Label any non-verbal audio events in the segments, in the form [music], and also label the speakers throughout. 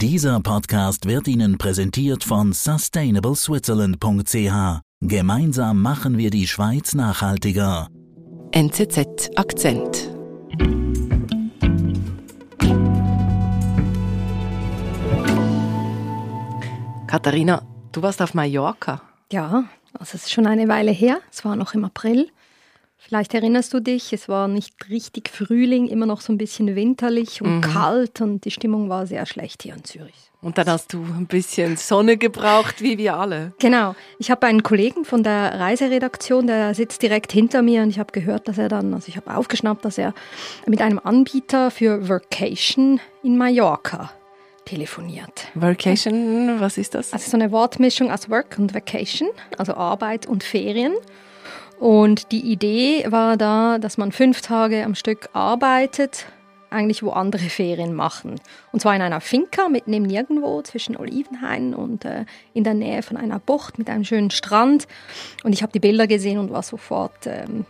Speaker 1: Dieser Podcast wird Ihnen präsentiert von sustainableswitzerland.ch. Gemeinsam machen wir die Schweiz nachhaltiger.
Speaker 2: NZZ Akzent. Katharina, du warst auf Mallorca.
Speaker 3: Ja, also es ist schon eine Weile her. Es war noch im April. Vielleicht erinnerst du dich, es war nicht richtig Frühling, immer noch so ein bisschen winterlich und mhm. kalt und die Stimmung war sehr schlecht hier in Zürich.
Speaker 2: Und dann hast du ein bisschen Sonne gebraucht, wie wir alle.
Speaker 3: Genau. Ich habe einen Kollegen von der Reiseredaktion, der sitzt direkt hinter mir und ich habe gehört, dass er dann, also ich habe aufgeschnappt, dass er mit einem Anbieter für Vacation in Mallorca telefoniert.
Speaker 2: Vacation, was ist das?
Speaker 3: Also so eine Wortmischung aus Work und Vacation, also Arbeit und Ferien. Und die Idee war da, dass man fünf Tage am Stück arbeitet, eigentlich wo andere [laughs] Ferien machen. Und zwar in einer Finca mitten im Nirgendwo zwischen Olivenhain und äh, in der Nähe von einer Bucht mit einem schönen Strand. Und ich habe die Bilder gesehen und war sofort ähm,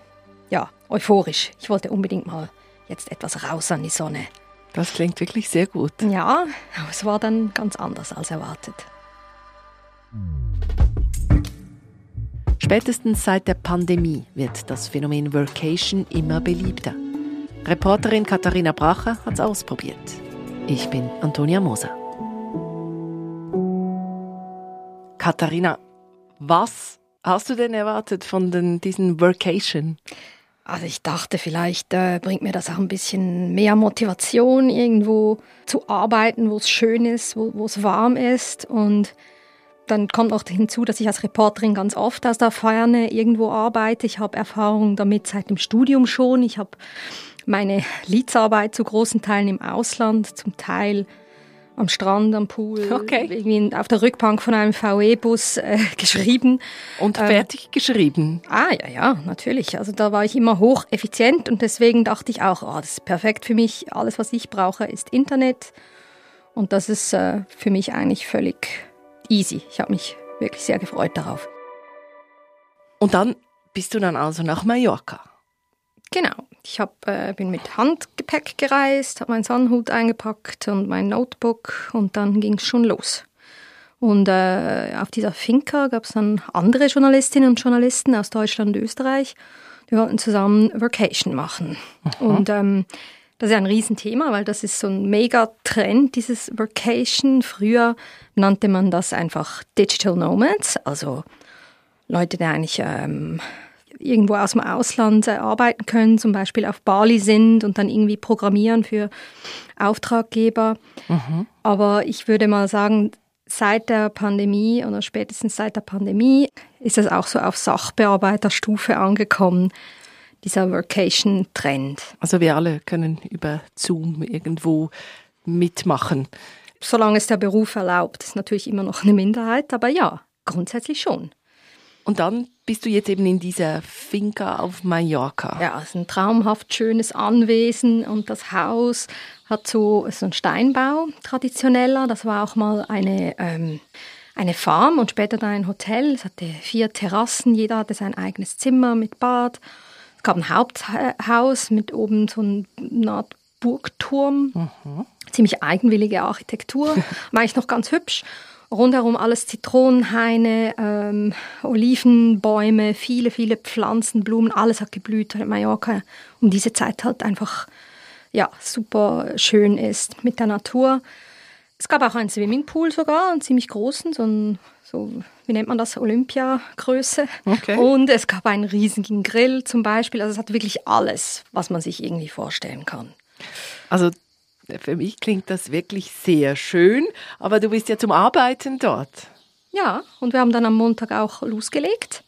Speaker 3: ja, euphorisch. Ich wollte unbedingt mal jetzt etwas raus an die Sonne.
Speaker 2: Das klingt wirklich sehr gut.
Speaker 3: Ja, aber es war dann ganz anders als erwartet.
Speaker 2: Spätestens seit der Pandemie wird das Phänomen Workation immer beliebter. Reporterin Katharina Bracher hat es ausprobiert. Ich bin Antonia Moser. Katharina, was hast du denn erwartet von den, diesen Workation?
Speaker 3: Also ich dachte, vielleicht äh, bringt mir das auch ein bisschen mehr Motivation, irgendwo zu arbeiten, wo es schön ist, wo es warm ist und dann kommt noch hinzu, dass ich als Reporterin ganz oft aus der Ferne irgendwo arbeite. Ich habe Erfahrung damit seit dem Studium schon. Ich habe meine Leadsarbeit zu großen Teilen im Ausland, zum Teil am Strand, am Pool, okay. irgendwie auf der Rückbank von einem VW-Bus äh, [laughs] geschrieben.
Speaker 2: Und ähm, fertig ähm, geschrieben?
Speaker 3: Ah, ja, ja, natürlich. Also da war ich immer hocheffizient und deswegen dachte ich auch, oh, das ist perfekt für mich. Alles, was ich brauche, ist Internet. Und das ist äh, für mich eigentlich völlig easy. Ich habe mich wirklich sehr gefreut darauf.
Speaker 2: Und dann bist du dann also nach Mallorca?
Speaker 3: Genau. Ich hab, äh, bin mit Handgepäck gereist, habe meinen Sonnenhut eingepackt und mein Notebook und dann ging es schon los. Und äh, auf dieser Finca gab es dann andere Journalistinnen und Journalisten aus Deutschland und Österreich. Wir wollten zusammen Vacation machen. Aha. Und ähm, das ist ein Riesenthema, weil das ist so ein Megatrend, dieses Vacation. Früher nannte man das einfach Digital Nomads, also Leute, die eigentlich ähm, irgendwo aus dem Ausland äh, arbeiten können, zum Beispiel auf Bali sind und dann irgendwie programmieren für Auftraggeber. Mhm. Aber ich würde mal sagen, seit der Pandemie oder spätestens seit der Pandemie ist es auch so auf Sachbearbeiterstufe angekommen dieser Workation-Trend.
Speaker 2: Also wir alle können über Zoom irgendwo mitmachen.
Speaker 3: Solange es der Beruf erlaubt, ist natürlich immer noch eine Minderheit, aber ja, grundsätzlich schon.
Speaker 2: Und dann bist du jetzt eben in dieser Finca auf Mallorca.
Speaker 3: Ja, es ist ein traumhaft schönes Anwesen und das Haus hat so, so einen Steinbau, traditioneller. Das war auch mal eine, ähm, eine Farm und später dann ein Hotel. Es hatte vier Terrassen, jeder hatte sein eigenes Zimmer mit Bad es gab ein Haupthaus mit oben so einer Art Burgturm. Mhm. Ziemlich eigenwillige Architektur. [laughs] War eigentlich noch ganz hübsch. Rundherum alles Zitronenhaine, ähm, Olivenbäume, viele, viele Pflanzen, Blumen, alles hat geblüht, weil Mallorca um diese Zeit halt einfach ja, super schön ist mit der Natur. Es gab auch einen Swimmingpool sogar, einen ziemlich großen, so ein so, wie nennt man das, Olympia-Größe. Okay. Und es gab einen riesigen Grill zum Beispiel. Also es hat wirklich alles, was man sich irgendwie vorstellen kann.
Speaker 2: Also für mich klingt das wirklich sehr schön, aber du bist ja zum Arbeiten dort.
Speaker 3: Ja, und wir haben dann am Montag auch losgelegt.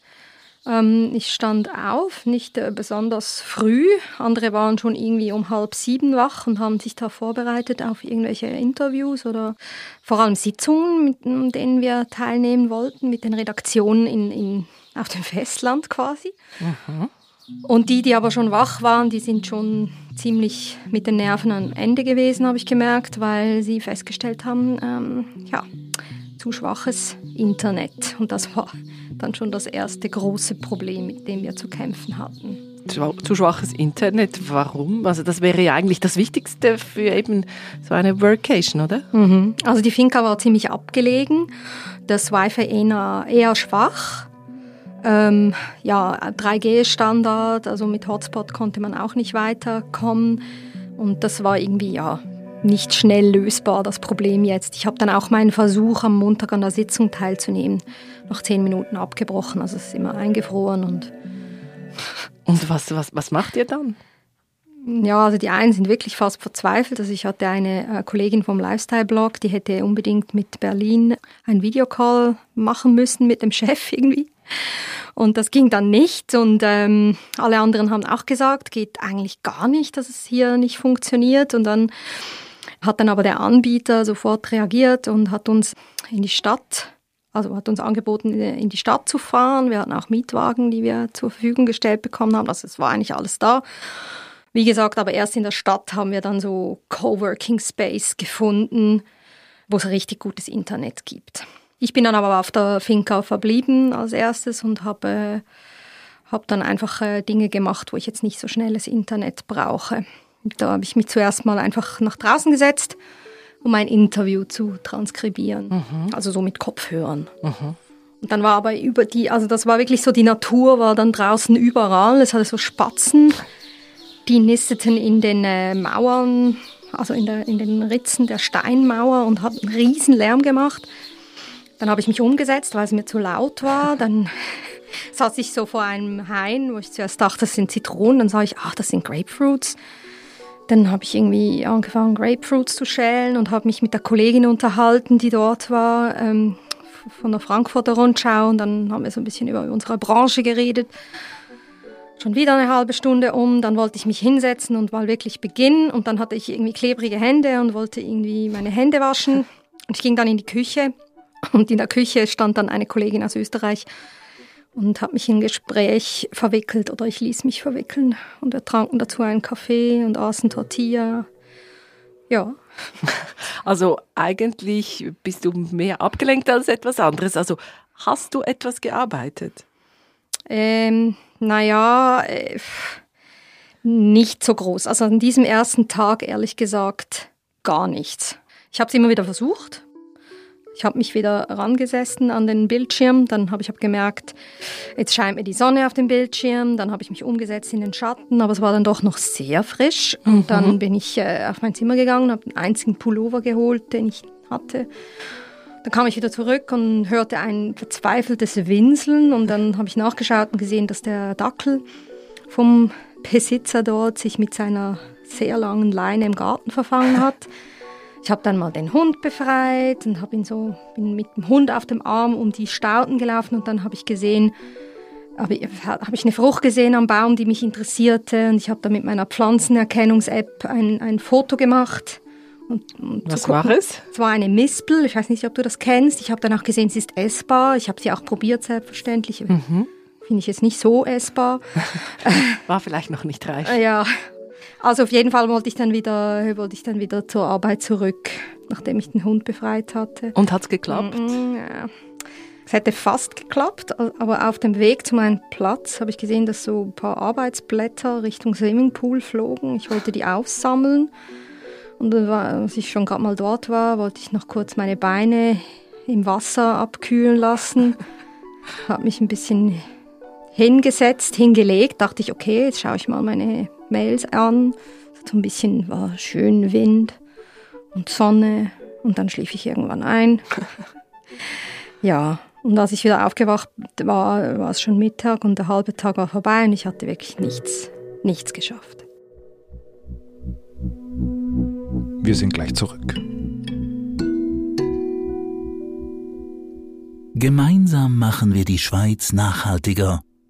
Speaker 3: Ähm, ich stand auf, nicht äh, besonders früh. Andere waren schon irgendwie um halb sieben wach und haben sich da vorbereitet auf irgendwelche Interviews oder vor allem Sitzungen, mit denen wir teilnehmen wollten, mit den Redaktionen in, in, auf dem Festland quasi. Mhm. Und die, die aber schon wach waren, die sind schon ziemlich mit den Nerven am Ende gewesen, habe ich gemerkt, weil sie festgestellt haben, ähm, ja, zu schwaches Internet. Und das war dann schon das erste große Problem, mit dem wir zu kämpfen hatten.
Speaker 4: zu schwaches Internet. Warum? Also das wäre ja eigentlich das Wichtigste für eben so eine Workation, oder?
Speaker 3: Mhm. Also die Finca war ziemlich abgelegen, das Wi-Fi eher, eher schwach. Ähm, ja, 3G-Standard, also mit Hotspot konnte man auch nicht weiterkommen. Und das war irgendwie, ja, nicht schnell lösbar, das Problem jetzt. Ich habe dann auch meinen Versuch, am Montag an der Sitzung teilzunehmen, nach zehn Minuten abgebrochen. Also es ist immer eingefroren und [laughs]
Speaker 4: und was, was, was macht ihr dann?
Speaker 3: Ja, also die einen sind wirklich fast verzweifelt. Also ich hatte eine äh, Kollegin vom Lifestyle-Blog, die hätte unbedingt mit Berlin einen Videocall machen müssen mit dem [laughs] Chef irgendwie. Und das ging dann nicht. Und ähm, alle anderen haben auch gesagt, geht eigentlich gar nicht, dass es hier nicht funktioniert. Und dann hat dann aber der Anbieter sofort reagiert und hat uns in die Stadt also hat uns angeboten, in die Stadt zu fahren. Wir hatten auch Mietwagen, die wir zur Verfügung gestellt bekommen haben. Also es war eigentlich alles da. Wie gesagt, aber erst in der Stadt haben wir dann so Coworking Space gefunden, wo es richtig gutes Internet gibt. Ich bin dann aber auf der Finca verblieben als erstes und habe äh, hab dann einfach äh, Dinge gemacht, wo ich jetzt nicht so schnelles Internet brauche. Da habe ich mich zuerst mal einfach nach draußen gesetzt um ein Interview zu transkribieren. Mhm. Also so mit Kopfhörern. Mhm. Und dann war aber über die, also das war wirklich so, die Natur war dann draußen überall. Es hatte so Spatzen, die nisteten in den äh, Mauern, also in, der, in den Ritzen der Steinmauer und hatten einen riesen Lärm gemacht. Dann habe ich mich umgesetzt, weil es mir zu laut war. [laughs] Dann saß ich so vor einem Hain, wo ich zuerst dachte, das sind Zitronen. Dann sah ich, ach, das sind Grapefruits. Dann habe ich irgendwie angefangen, Grapefruits zu schälen und habe mich mit der Kollegin unterhalten, die dort war, ähm, von der Frankfurter Rundschau. Und dann haben wir so ein bisschen über unsere Branche geredet. Schon wieder eine halbe Stunde um, dann wollte ich mich hinsetzen und mal wirklich beginnen. Und dann hatte ich irgendwie klebrige Hände und wollte irgendwie meine Hände waschen. Und ich ging dann in die Küche. Und in der Küche stand dann eine Kollegin aus Österreich und habe mich in ein Gespräch verwickelt oder ich ließ mich verwickeln. Und wir tranken dazu einen Kaffee und aßen Tortilla. Ja. [laughs]
Speaker 4: Also eigentlich bist du mehr abgelenkt als etwas anderes. Also hast du etwas gearbeitet?
Speaker 3: Ähm, naja, äh, nicht so groß. Also an diesem ersten Tag, ehrlich gesagt, gar nichts. Ich habe es immer wieder versucht, ich habe mich wieder rangesessen an den Bildschirm, dann habe ich hab gemerkt, jetzt scheint mir die Sonne auf dem Bildschirm, dann habe ich mich umgesetzt in den Schatten, aber es war dann doch noch sehr frisch und mhm. dann bin ich äh, auf mein Zimmer gegangen, habe den einzigen Pullover geholt, den ich hatte. Dann kam ich wieder zurück und hörte ein verzweifeltes Winseln und dann habe ich nachgeschaut und gesehen, dass der Dackel vom Besitzer dort sich mit seiner sehr langen Leine im Garten verfangen hat. Ich habe dann mal den Hund befreit und habe ihn so bin mit dem Hund auf dem Arm um die Stauden gelaufen und dann habe ich gesehen, habe hab ich eine Frucht gesehen am Baum, die mich interessierte und ich habe da mit meiner Pflanzenerkennungs-App ein, ein Foto gemacht.
Speaker 4: Und, und Was war es?
Speaker 3: Es war eine Mispel, ich weiß nicht, ob du das kennst. Ich habe danach gesehen, sie ist essbar. Ich habe sie auch probiert, selbstverständlich. Mhm. Finde ich jetzt nicht so essbar. [laughs]
Speaker 4: War vielleicht noch nicht reif.
Speaker 3: Ja, also auf jeden Fall wollte ich dann wieder, wollte ich dann wieder zur Arbeit zurück, nachdem ich den Hund befreit hatte.
Speaker 4: Und hat's geklappt?
Speaker 3: Mm, ja. Es hätte fast geklappt, aber auf dem Weg zu meinem Platz habe ich gesehen, dass so ein paar Arbeitsblätter Richtung Swimmingpool flogen. Ich wollte die aufsammeln. Und als ich schon gerade mal dort war, wollte ich noch kurz meine Beine im Wasser abkühlen lassen. Habe mich ein bisschen hingesetzt, hingelegt, dachte ich, okay, jetzt schaue ich mal meine Mails an. So ein bisschen war schön Wind und Sonne und dann schlief ich irgendwann ein. [laughs] ja, und als ich wieder aufgewacht war, war es schon Mittag und der halbe Tag war vorbei und ich hatte wirklich nichts, nichts geschafft.
Speaker 5: Wir sind gleich zurück.
Speaker 1: Gemeinsam machen wir die Schweiz nachhaltiger.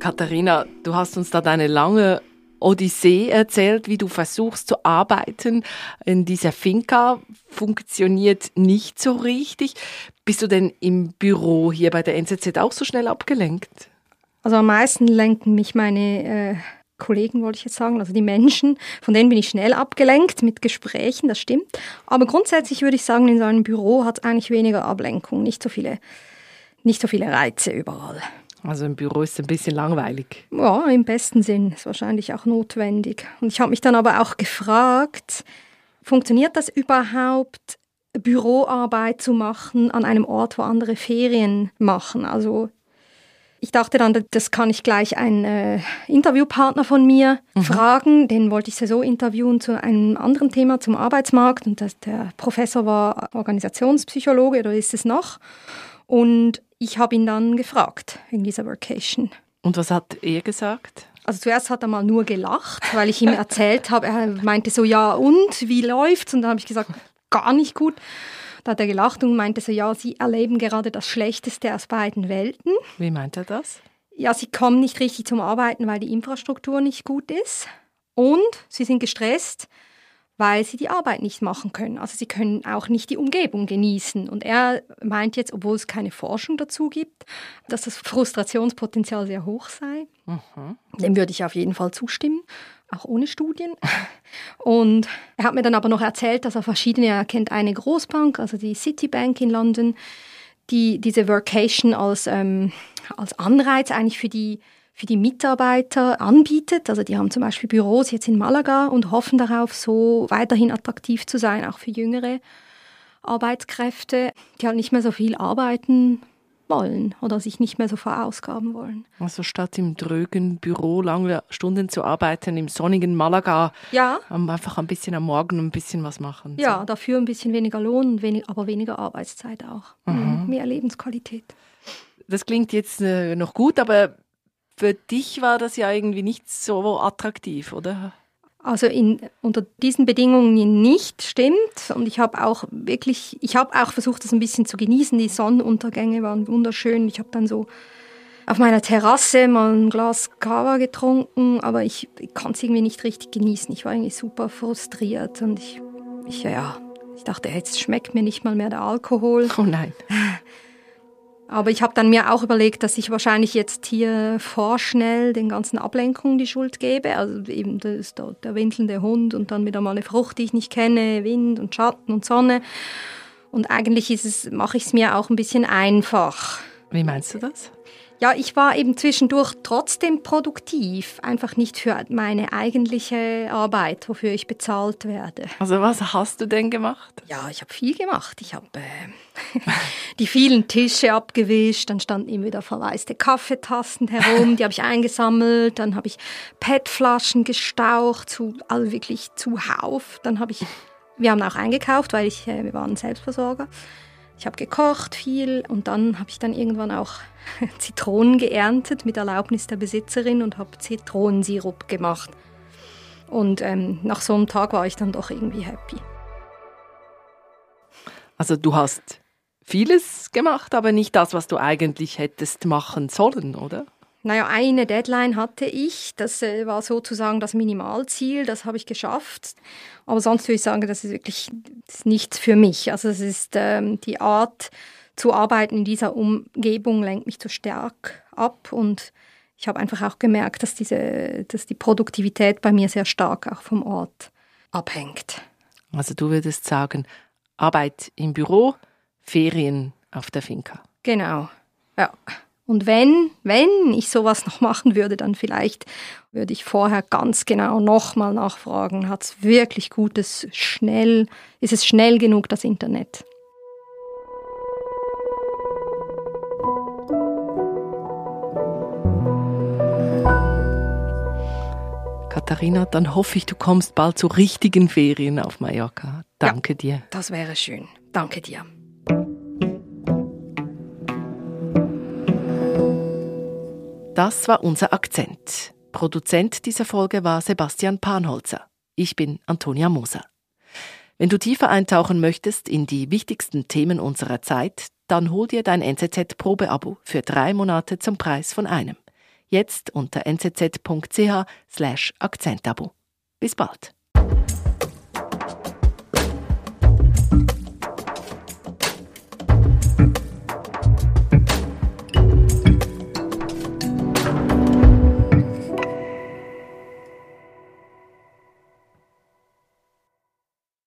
Speaker 4: Katharina, du hast uns da deine lange Odyssee erzählt, wie du versuchst zu arbeiten in dieser Finca. Funktioniert nicht so richtig. Bist du denn im Büro hier bei der NZZ auch so schnell abgelenkt?
Speaker 3: Also am meisten lenken mich meine äh, Kollegen, wollte ich jetzt sagen, also die Menschen, von denen bin ich schnell abgelenkt mit Gesprächen, das stimmt. Aber grundsätzlich würde ich sagen, in so einem Büro hat es eigentlich weniger Ablenkung, nicht so viele, nicht so viele Reize überall.
Speaker 4: Also im Büro ist es ein bisschen langweilig.
Speaker 3: Ja, im besten Sinn. Ist wahrscheinlich auch notwendig. Und ich habe mich dann aber auch gefragt, funktioniert das überhaupt, Büroarbeit zu machen an einem Ort, wo andere Ferien machen? Also ich dachte dann, das kann ich gleich einen äh, Interviewpartner von mir mhm. fragen. Den wollte ich so interviewen zu einem anderen Thema, zum Arbeitsmarkt. Und das, der Professor war Organisationspsychologe oder ist es noch. Und ich habe ihn dann gefragt in dieser Vacation.
Speaker 4: Und was hat er gesagt?
Speaker 3: Also zuerst hat er mal nur gelacht, weil ich ihm erzählt habe, er meinte so, ja und, wie läuft's? Und dann habe ich gesagt, gar nicht gut. Da hat er gelacht und meinte so, ja, Sie erleben gerade das Schlechteste aus beiden Welten.
Speaker 4: Wie meint er das?
Speaker 3: Ja, Sie kommen nicht richtig zum Arbeiten, weil die Infrastruktur nicht gut ist. Und Sie sind gestresst, weil Sie die Arbeit nicht machen können. Also Sie können auch nicht die Umgebung genießen. Und er meint jetzt, obwohl es keine Forschung dazu gibt, dass das Frustrationspotenzial sehr hoch sei. Mhm. Dem würde ich auf jeden Fall zustimmen auch ohne Studien. [laughs] Und er hat mir dann aber noch erzählt, dass er verschiedene, er kennt eine Großbank, also die Citibank in London, die diese Workation als, ähm, als Anreiz eigentlich für die, für die Mitarbeiter anbietet. Also die haben zum Beispiel Büros jetzt in Malaga und hoffen darauf, so weiterhin attraktiv zu sein, auch für jüngere Arbeitskräfte, die halt nicht mehr so viel arbeiten wollen oder sich nicht mehr so verausgaben wollen.
Speaker 4: Also statt im drögen Büro lange Stunden zu arbeiten, im sonnigen Malaga,
Speaker 3: ja.
Speaker 4: einfach ein bisschen am Morgen ein bisschen was machen.
Speaker 3: Ja, so. dafür ein bisschen weniger Lohn, aber weniger Arbeitszeit auch. Mhm. Mehr Lebensqualität.
Speaker 4: Das klingt jetzt äh, noch gut, aber für dich war das ja irgendwie nicht so attraktiv, oder?
Speaker 3: Also in, unter diesen Bedingungen nicht stimmt. Und ich habe auch wirklich, ich habe auch versucht, das ein bisschen zu genießen. Die Sonnenuntergänge waren wunderschön. Ich habe dann so auf meiner Terrasse mal ein Glas Kava getrunken, aber ich, ich konnte es irgendwie nicht richtig genießen. Ich war irgendwie super frustriert und ich, ich ja, ich dachte, jetzt schmeckt mir nicht mal mehr der Alkohol.
Speaker 4: Oh nein.
Speaker 3: Aber ich habe dann mir auch überlegt, dass ich wahrscheinlich jetzt hier vorschnell den ganzen Ablenkungen die Schuld gebe. Also eben das, der, der winselnde Hund und dann wieder mal eine Frucht, die ich nicht kenne, Wind und Schatten und Sonne. Und eigentlich ist es, mache ich es mir auch ein bisschen einfach.
Speaker 4: Wie meinst du das?
Speaker 3: Ja, ich war eben zwischendurch trotzdem produktiv, einfach nicht für meine eigentliche Arbeit, wofür ich bezahlt werde.
Speaker 4: Also was hast du denn gemacht?
Speaker 3: Ja, ich habe viel gemacht. Ich habe äh, [laughs] die vielen Tische abgewischt, dann standen immer wieder verwaiste Kaffeetassen herum, die habe ich eingesammelt, dann habe ich PET-Flaschen gestaucht, zu, also wirklich zuhauf. Dann habe ich, wir haben auch eingekauft, weil ich, äh, wir waren Selbstversorger. Ich habe gekocht viel und dann habe ich dann irgendwann auch [laughs] Zitronen geerntet mit Erlaubnis der Besitzerin und habe Zitronensirup gemacht. Und ähm, nach so einem Tag war ich dann doch irgendwie happy.
Speaker 4: Also du hast vieles gemacht, aber nicht das, was du eigentlich hättest machen sollen, oder?
Speaker 3: Naja, eine Deadline hatte ich. Das äh, war sozusagen das Minimalziel. Das habe ich geschafft. Aber sonst würde ich sagen, das ist wirklich das ist nichts für mich. Also es ist ähm, die Art zu arbeiten in dieser Umgebung lenkt mich zu stark ab und ich habe einfach auch gemerkt, dass diese, dass die Produktivität bei mir sehr stark auch vom Ort abhängt.
Speaker 4: Also du würdest sagen, Arbeit im Büro, Ferien auf der Finca.
Speaker 3: Genau, ja. Und wenn, wenn ich sowas [laughs] noch machen würde, dann vielleicht würde ich vorher ganz genau nochmal nachfragen, hat es wirklich gutes, schnell, ist es schnell genug, das Internet?
Speaker 4: Katharina, dann hoffe ich, du kommst bald zu richtigen Ferien auf Mallorca. Danke
Speaker 3: ja,
Speaker 4: dir.
Speaker 3: Das wäre schön. Danke dir.
Speaker 4: Das war unser Akzent. Produzent dieser Folge war Sebastian Panholzer. Ich bin Antonia Moser. Wenn du tiefer eintauchen möchtest in die wichtigsten Themen unserer Zeit, dann hol dir dein NZZ Probeabo für drei Monate zum Preis von einem. Jetzt unter nzz.ch/akzentabo. Bis bald.